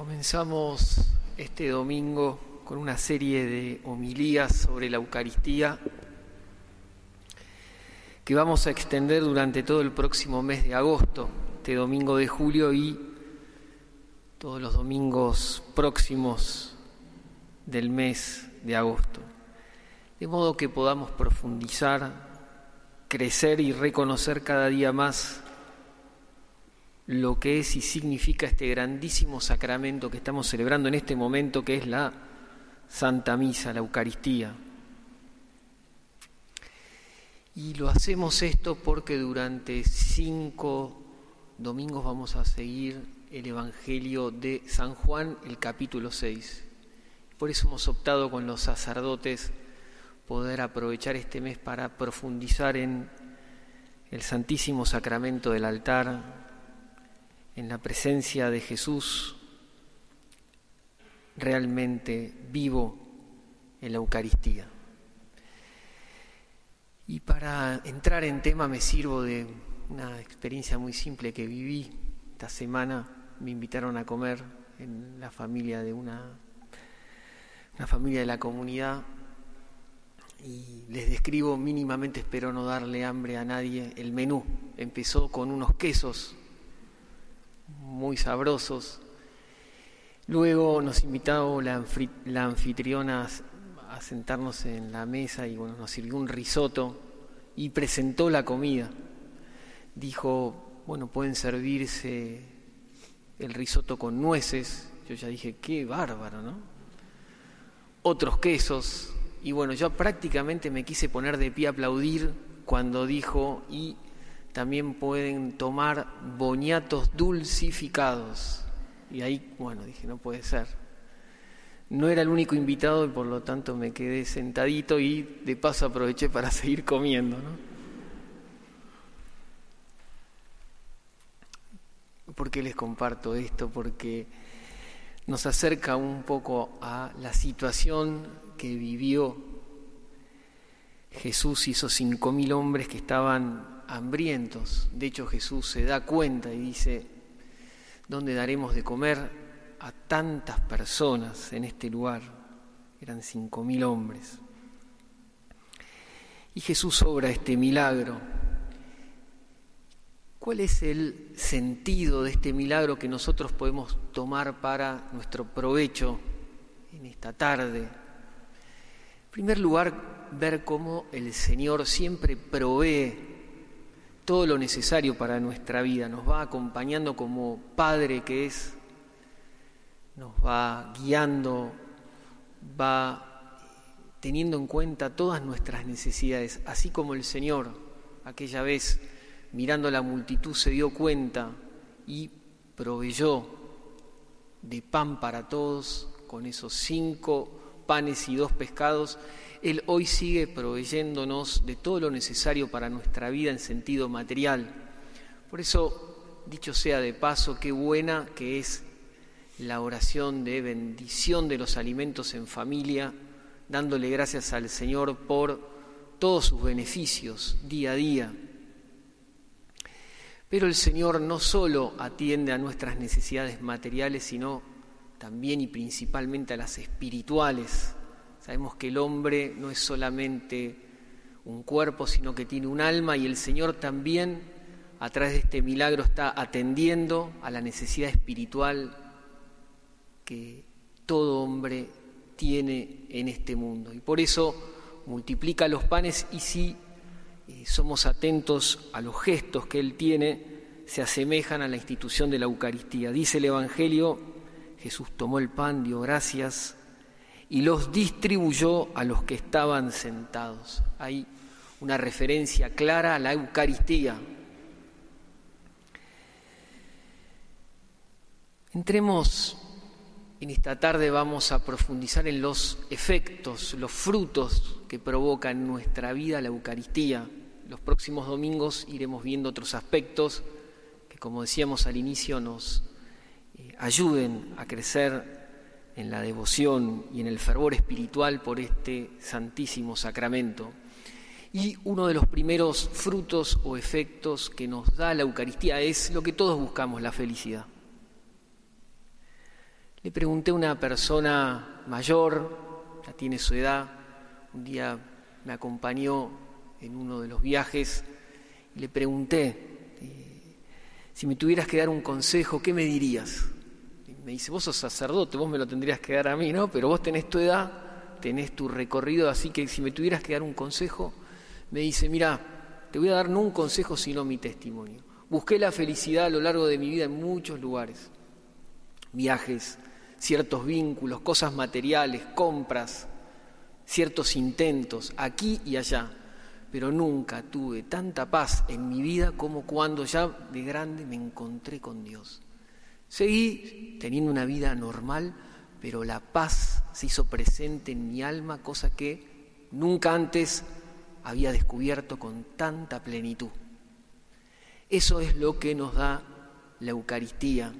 Comenzamos este domingo con una serie de homilías sobre la Eucaristía que vamos a extender durante todo el próximo mes de agosto, este domingo de julio y todos los domingos próximos del mes de agosto. De modo que podamos profundizar, crecer y reconocer cada día más lo que es y significa este grandísimo sacramento que estamos celebrando en este momento, que es la Santa Misa, la Eucaristía. Y lo hacemos esto porque durante cinco domingos vamos a seguir el Evangelio de San Juan, el capítulo 6. Por eso hemos optado con los sacerdotes poder aprovechar este mes para profundizar en el Santísimo Sacramento del altar, en la presencia de Jesús realmente vivo en la Eucaristía. Y para entrar en tema me sirvo de una experiencia muy simple que viví esta semana. Me invitaron a comer en la familia de una, una familia de la comunidad y les describo mínimamente, espero no darle hambre a nadie, el menú. Empezó con unos quesos muy sabrosos. Luego nos invitó la, anfitriona a sentarnos en la mesa y bueno, nos sirvió un risotto y presentó la comida. Dijo, bueno, pueden servirse el risotto con nueces. Yo ya dije, qué bárbaro, ¿no? Otros quesos. Y bueno, yo prácticamente me quise poner de pie a aplaudir cuando dijo, y también pueden tomar boñatos dulcificados. Y ahí, bueno, dije, no puede ser. No era el único invitado y por lo tanto me quedé sentadito y de paso aproveché para seguir comiendo. ¿no? ¿Por qué les comparto esto? Porque nos acerca un poco a la situación que vivió Jesús y esos cinco mil hombres que estaban hambrientos. De hecho Jesús se da cuenta y dice, ¿dónde daremos de comer a tantas personas en este lugar? Eran cinco mil hombres. Y Jesús obra este milagro. ¿Cuál es el sentido de este milagro que nosotros podemos tomar para nuestro provecho en esta tarde? En primer lugar, ver cómo el Señor siempre provee todo lo necesario para nuestra vida, nos va acompañando como Padre que es, nos va guiando, va teniendo en cuenta todas nuestras necesidades, así como el Señor aquella vez mirando la multitud se dio cuenta y proveyó de pan para todos con esos cinco panes y dos pescados él hoy sigue proveyéndonos de todo lo necesario para nuestra vida en sentido material. Por eso, dicho sea de paso, qué buena que es la oración de bendición de los alimentos en familia, dándole gracias al Señor por todos sus beneficios día a día. Pero el Señor no solo atiende a nuestras necesidades materiales, sino también y principalmente a las espirituales. Sabemos que el hombre no es solamente un cuerpo, sino que tiene un alma y el Señor también a través de este milagro está atendiendo a la necesidad espiritual que todo hombre tiene en este mundo. Y por eso multiplica los panes y si eh, somos atentos a los gestos que Él tiene, se asemejan a la institución de la Eucaristía. Dice el Evangelio, Jesús tomó el pan, dio gracias, y los distribuyó a los que estaban sentados. Hay una referencia clara a la Eucaristía. Entremos en esta tarde, vamos a profundizar en los efectos, los frutos que provoca en nuestra vida la Eucaristía. Los próximos domingos iremos viendo otros aspectos que, como decíamos al inicio, nos eh, ayuden a crecer en la devoción y en el fervor espiritual por este santísimo sacramento. Y uno de los primeros frutos o efectos que nos da la Eucaristía es lo que todos buscamos, la felicidad. Le pregunté a una persona mayor, ya tiene su edad, un día me acompañó en uno de los viajes y le pregunté, eh, si me tuvieras que dar un consejo, ¿qué me dirías? Me dice, vos sos sacerdote, vos me lo tendrías que dar a mí, ¿no? Pero vos tenés tu edad, tenés tu recorrido, así que si me tuvieras que dar un consejo, me dice, mira, te voy a dar no un consejo, sino mi testimonio. Busqué la felicidad a lo largo de mi vida en muchos lugares, viajes, ciertos vínculos, cosas materiales, compras, ciertos intentos, aquí y allá, pero nunca tuve tanta paz en mi vida como cuando ya de grande me encontré con Dios. Seguí teniendo una vida normal, pero la paz se hizo presente en mi alma, cosa que nunca antes había descubierto con tanta plenitud. Eso es lo que nos da la Eucaristía.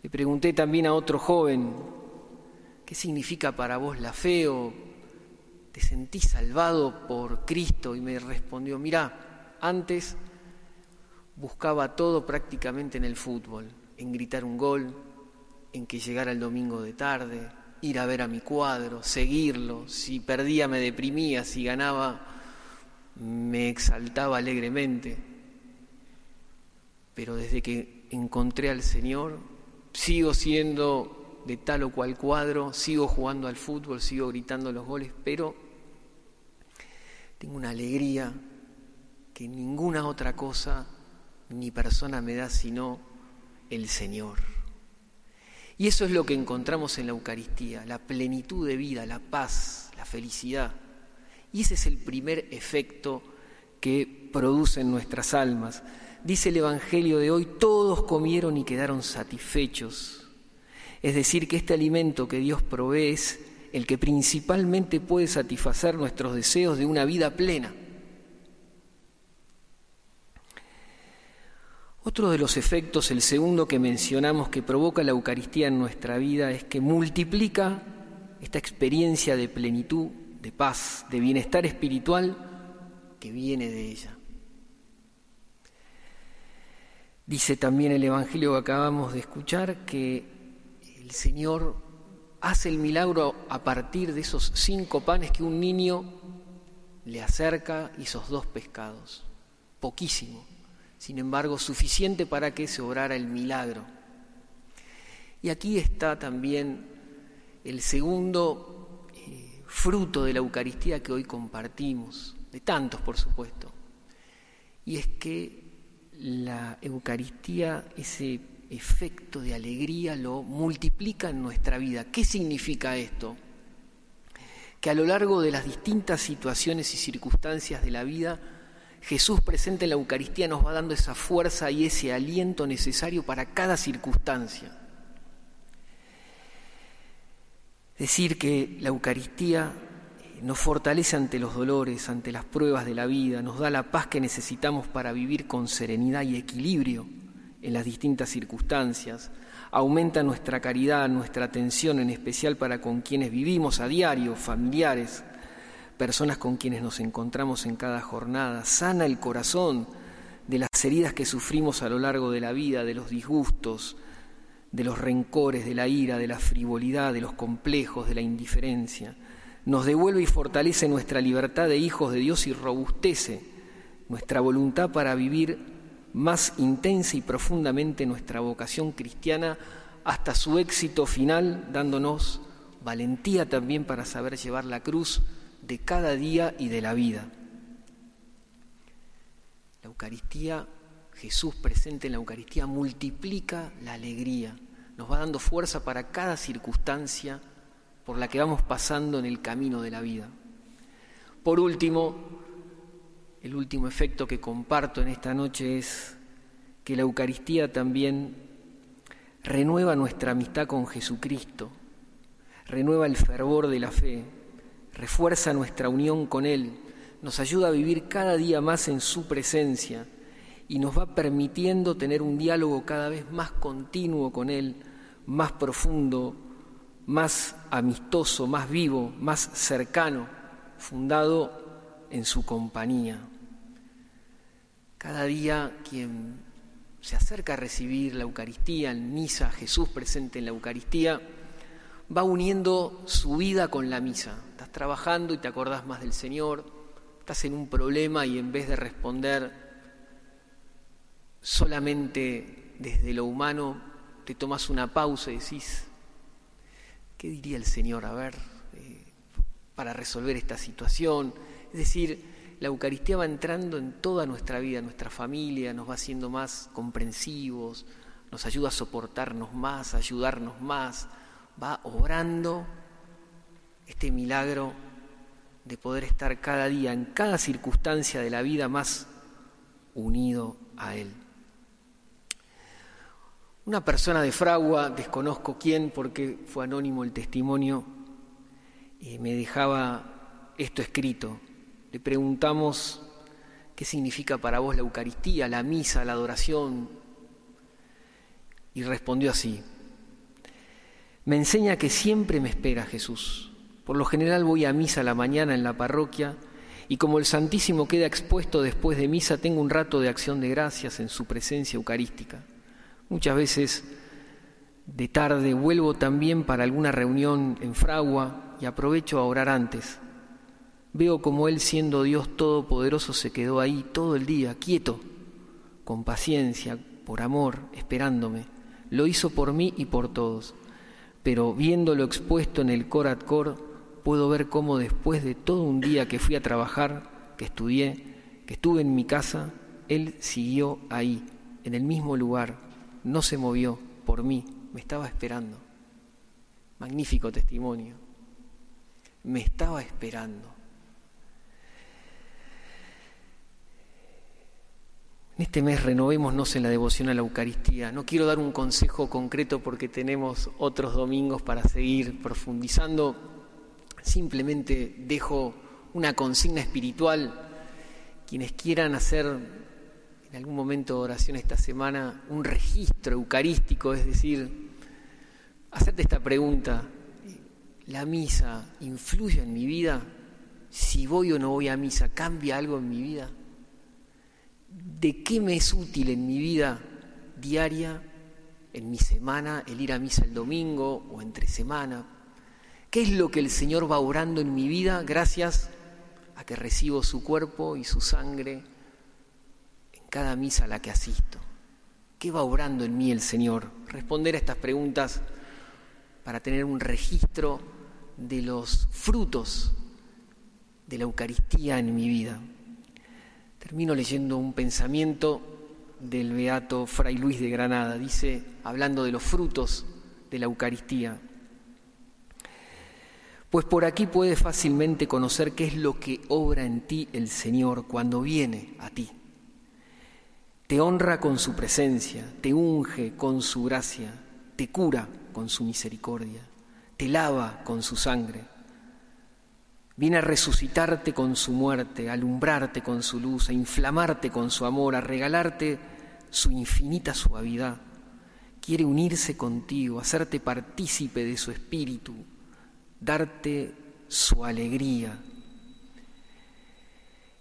Le pregunté también a otro joven, ¿qué significa para vos la fe o te sentís salvado por Cristo? Y me respondió, mira, antes buscaba todo prácticamente en el fútbol, en gritar un gol, en que llegara el domingo de tarde, ir a ver a mi cuadro, seguirlo, si perdía me deprimía, si ganaba me exaltaba alegremente. Pero desde que encontré al Señor, sigo siendo de tal o cual cuadro, sigo jugando al fútbol, sigo gritando los goles, pero tengo una alegría que ninguna otra cosa ni persona me da sino el Señor. Y eso es lo que encontramos en la Eucaristía, la plenitud de vida, la paz, la felicidad. Y ese es el primer efecto que produce en nuestras almas. Dice el Evangelio de hoy, todos comieron y quedaron satisfechos. Es decir, que este alimento que Dios provee es el que principalmente puede satisfacer nuestros deseos de una vida plena. Otro de los efectos, el segundo que mencionamos que provoca la Eucaristía en nuestra vida, es que multiplica esta experiencia de plenitud, de paz, de bienestar espiritual que viene de ella. Dice también el Evangelio que acabamos de escuchar que el Señor hace el milagro a partir de esos cinco panes que un niño le acerca y esos dos pescados. Poquísimo sin embargo, suficiente para que se obrara el milagro. Y aquí está también el segundo eh, fruto de la Eucaristía que hoy compartimos, de tantos por supuesto, y es que la Eucaristía, ese efecto de alegría, lo multiplica en nuestra vida. ¿Qué significa esto? Que a lo largo de las distintas situaciones y circunstancias de la vida, Jesús presente en la Eucaristía nos va dando esa fuerza y ese aliento necesario para cada circunstancia. Decir que la Eucaristía nos fortalece ante los dolores, ante las pruebas de la vida, nos da la paz que necesitamos para vivir con serenidad y equilibrio en las distintas circunstancias, aumenta nuestra caridad, nuestra atención en especial para con quienes vivimos a diario, familiares, personas con quienes nos encontramos en cada jornada, sana el corazón de las heridas que sufrimos a lo largo de la vida, de los disgustos, de los rencores, de la ira, de la frivolidad, de los complejos, de la indiferencia. Nos devuelve y fortalece nuestra libertad de hijos de Dios y robustece nuestra voluntad para vivir más intensa y profundamente nuestra vocación cristiana hasta su éxito final, dándonos valentía también para saber llevar la cruz de cada día y de la vida. La Eucaristía, Jesús presente en la Eucaristía, multiplica la alegría, nos va dando fuerza para cada circunstancia por la que vamos pasando en el camino de la vida. Por último, el último efecto que comparto en esta noche es que la Eucaristía también renueva nuestra amistad con Jesucristo, renueva el fervor de la fe, refuerza nuestra unión con Él, nos ayuda a vivir cada día más en su presencia y nos va permitiendo tener un diálogo cada vez más continuo con Él, más profundo, más amistoso, más vivo, más cercano, fundado en su compañía. Cada día quien se acerca a recibir la Eucaristía, en misa, Jesús presente en la Eucaristía, va uniendo su vida con la misa. Estás trabajando y te acordás más del Señor, estás en un problema y en vez de responder solamente desde lo humano, te tomas una pausa y decís, ¿qué diría el Señor? A ver, eh, para resolver esta situación. Es decir, la Eucaristía va entrando en toda nuestra vida, nuestra familia, nos va haciendo más comprensivos, nos ayuda a soportarnos más, a ayudarnos más, va obrando este milagro de poder estar cada día, en cada circunstancia de la vida, más unido a Él. Una persona de Fragua, desconozco quién porque fue anónimo el testimonio, me dejaba esto escrito. Le preguntamos qué significa para vos la Eucaristía, la misa, la adoración. Y respondió así, me enseña que siempre me espera Jesús. Por lo general voy a misa la mañana en la parroquia y como el Santísimo queda expuesto después de misa, tengo un rato de acción de gracias en su presencia eucarística. Muchas veces de tarde vuelvo también para alguna reunión en Fragua y aprovecho a orar antes Veo como Él, siendo Dios Todopoderoso, se quedó ahí todo el día, quieto, con paciencia, por amor, esperándome. Lo hizo por mí y por todos. Pero viéndolo expuesto en el cor at cor, puedo ver cómo después de todo un día que fui a trabajar, que estudié, que estuve en mi casa, Él siguió ahí, en el mismo lugar, no se movió por mí, me estaba esperando. Magnífico testimonio. Me estaba esperando. En este mes renovémonos en la devoción a la Eucaristía. No quiero dar un consejo concreto porque tenemos otros domingos para seguir profundizando. Simplemente dejo una consigna espiritual. Quienes quieran hacer en algún momento de oración esta semana un registro eucarístico, es decir, hacerte esta pregunta. ¿La misa influye en mi vida? Si voy o no voy a misa, ¿cambia algo en mi vida? De qué me es útil en mi vida diaria, en mi semana, el ir a misa el domingo o entre semana. ¿Qué es lo que el Señor va orando en mi vida gracias a que recibo su cuerpo y su sangre en cada misa a la que asisto? ¿Qué va orando en mí el Señor? Responder a estas preguntas para tener un registro de los frutos de la Eucaristía en mi vida. Termino leyendo un pensamiento del beato Fray Luis de Granada. Dice, hablando de los frutos de la Eucaristía, pues por aquí puedes fácilmente conocer qué es lo que obra en ti el Señor cuando viene a ti. Te honra con su presencia, te unge con su gracia, te cura con su misericordia, te lava con su sangre Viene a resucitarte con su muerte, a alumbrarte con su luz, a inflamarte con su amor, a regalarte su infinita suavidad. Quiere unirse contigo, hacerte partícipe de su espíritu, darte su alegría.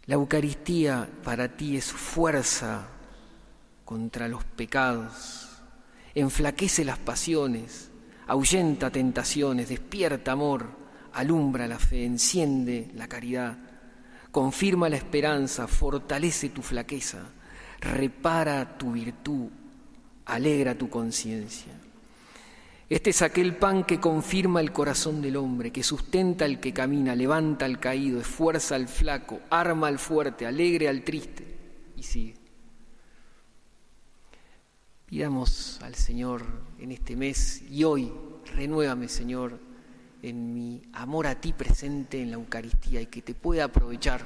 La Eucaristía para ti es fuerza contra los pecados, enflaquece las pasiones, ahuyenta tentaciones, despierta amor alumbra la fe, enciende la caridad, confirma la esperanza, fortalece tu flaqueza, repara tu virtud, alegra tu conciencia. Este es aquel pan que confirma el corazón del hombre, que sustenta al que camina, levanta al caído, esfuerza al flaco, arma al fuerte, alegre al triste. Y sigue. Pidamos al Señor en este mes y hoy, renuévame Señor en mi amor a ti presente en la Eucaristía y que te pueda aprovechar,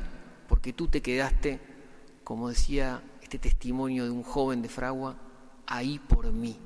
porque tú te quedaste, como decía este testimonio de un joven de Fragua, ahí por mí.